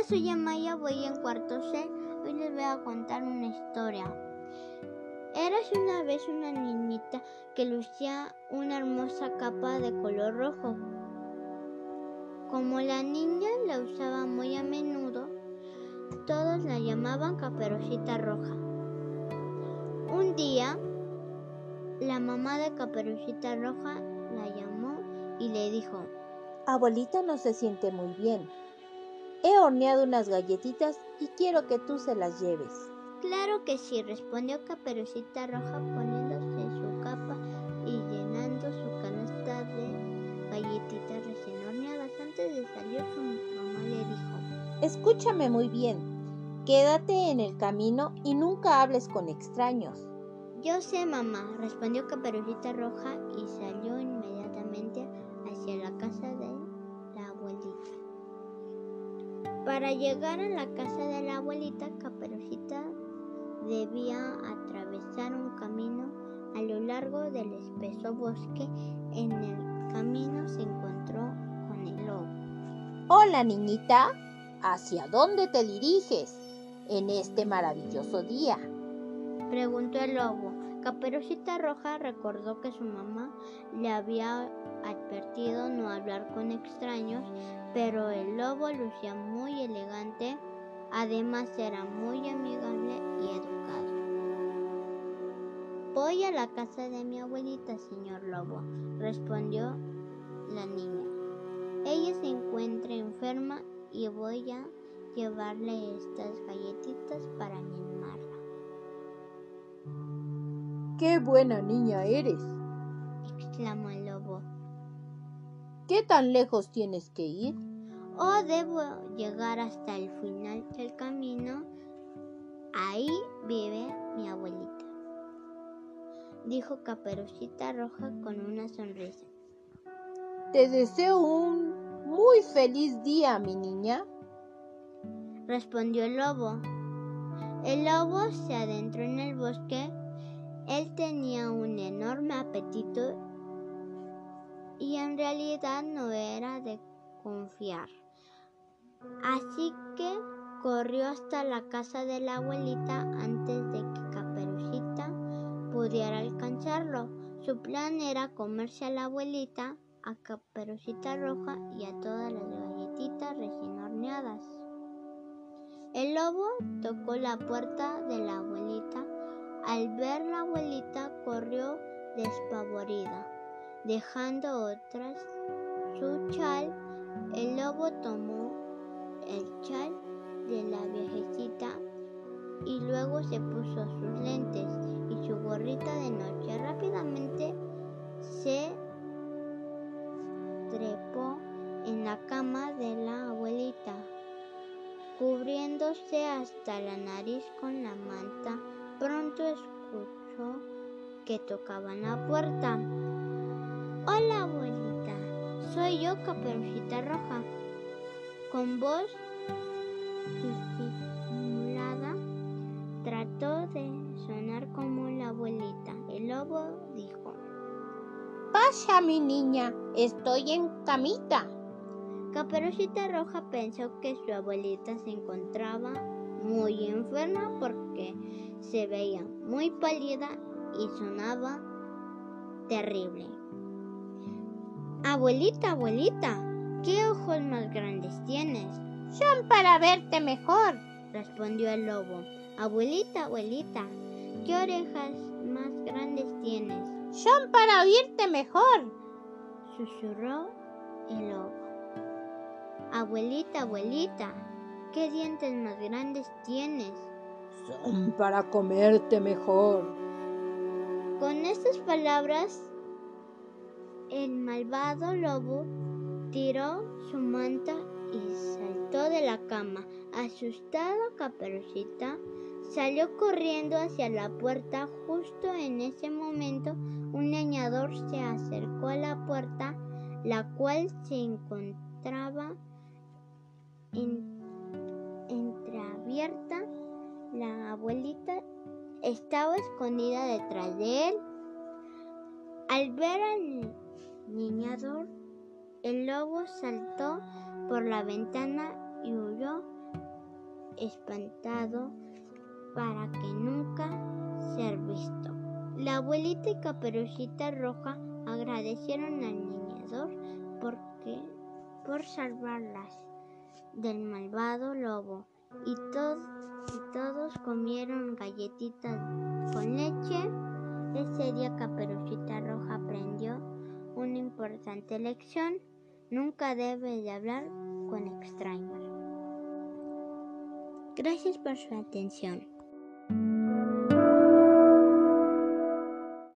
Hola, soy Amaya, voy en cuarto C. Hoy les voy a contar una historia. Eras una vez una niñita que lucía una hermosa capa de color rojo. Como la niña la usaba muy a menudo, todos la llamaban Caperucita Roja. Un día, la mamá de Caperucita Roja la llamó y le dijo, Abuelita no se siente muy bien. He horneado unas galletitas y quiero que tú se las lleves. Claro que sí, respondió Caperucita Roja poniéndose su capa y llenando su canasta de galletitas recién horneadas. Antes de salir, su mamá le dijo, Escúchame muy bien. Quédate en el camino y nunca hables con extraños. Yo sé, mamá, respondió Caperucita Roja y salió inmediatamente hacia la casa de. Para llegar a la casa de la abuelita, Caperucita debía atravesar un camino a lo largo del espeso bosque. En el camino se encontró con el lobo. Hola, niñita. ¿Hacia dónde te diriges en este maravilloso día? Preguntó el lobo. Caperucita Roja recordó que su mamá le había advertido no hablar con extraños, pero el lobo lucía muy elegante, además era muy amigable y educado. Voy a la casa de mi abuelita, señor lobo, respondió la niña. Ella se encuentra enferma y voy a llevarle estas galletitas para animarla. ¡Qué buena niña eres! exclamó el lobo. ¿Qué tan lejos tienes que ir? Oh, debo llegar hasta el final del camino. Ahí vive mi abuelita, dijo Caperucita Roja con una sonrisa. Te deseo un muy feliz día, mi niña, respondió el lobo. El lobo se adentró en el bosque. Él tenía un enorme apetito y en realidad no era de confiar. Así que corrió hasta la casa de la abuelita antes de que Caperucita pudiera alcanzarlo. Su plan era comerse a la abuelita, a Caperucita Roja y a todas las galletitas recién horneadas. El lobo tocó la puerta de la abuelita. Al ver la abuelita corrió despavorida, dejando otras su chal. El lobo tomó el chal de la viejecita y luego se puso sus lentes y su gorrita de noche. Rápidamente se trepó en la cama de la abuelita, cubriéndose hasta la nariz con la manta. Escuchó que tocaban la puerta. Hola abuelita, soy yo Caperucita Roja. Con voz disimulada trató de sonar como la abuelita. El lobo dijo, Pasa, mi niña, estoy en camita. Caperucita Roja pensó que su abuelita se encontraba muy enferma porque se veía muy pálida y sonaba terrible. Abuelita, abuelita, ¿qué ojos más grandes tienes? Son para verte mejor, respondió el lobo. Abuelita, abuelita, ¿qué orejas más grandes tienes? Son para oírte mejor, susurró el lobo. Abuelita, abuelita, ¿qué dientes más grandes tienes? Para comerte mejor. Con estas palabras, el malvado lobo tiró su manta y saltó de la cama. Asustada, Caperucita salió corriendo hacia la puerta. Justo en ese momento, un leñador se acercó a la puerta, la cual se encontraba abuelita estaba escondida detrás de él. Al ver al niñador, el lobo saltó por la ventana y huyó espantado para que nunca ser visto. La abuelita y Caperucita Roja agradecieron al niñador porque, por salvarlas del malvado lobo y, todos comieron galletitas con leche. Ese día Caperucita Roja aprendió una importante lección. Nunca debe de hablar con extraños. Gracias por su atención.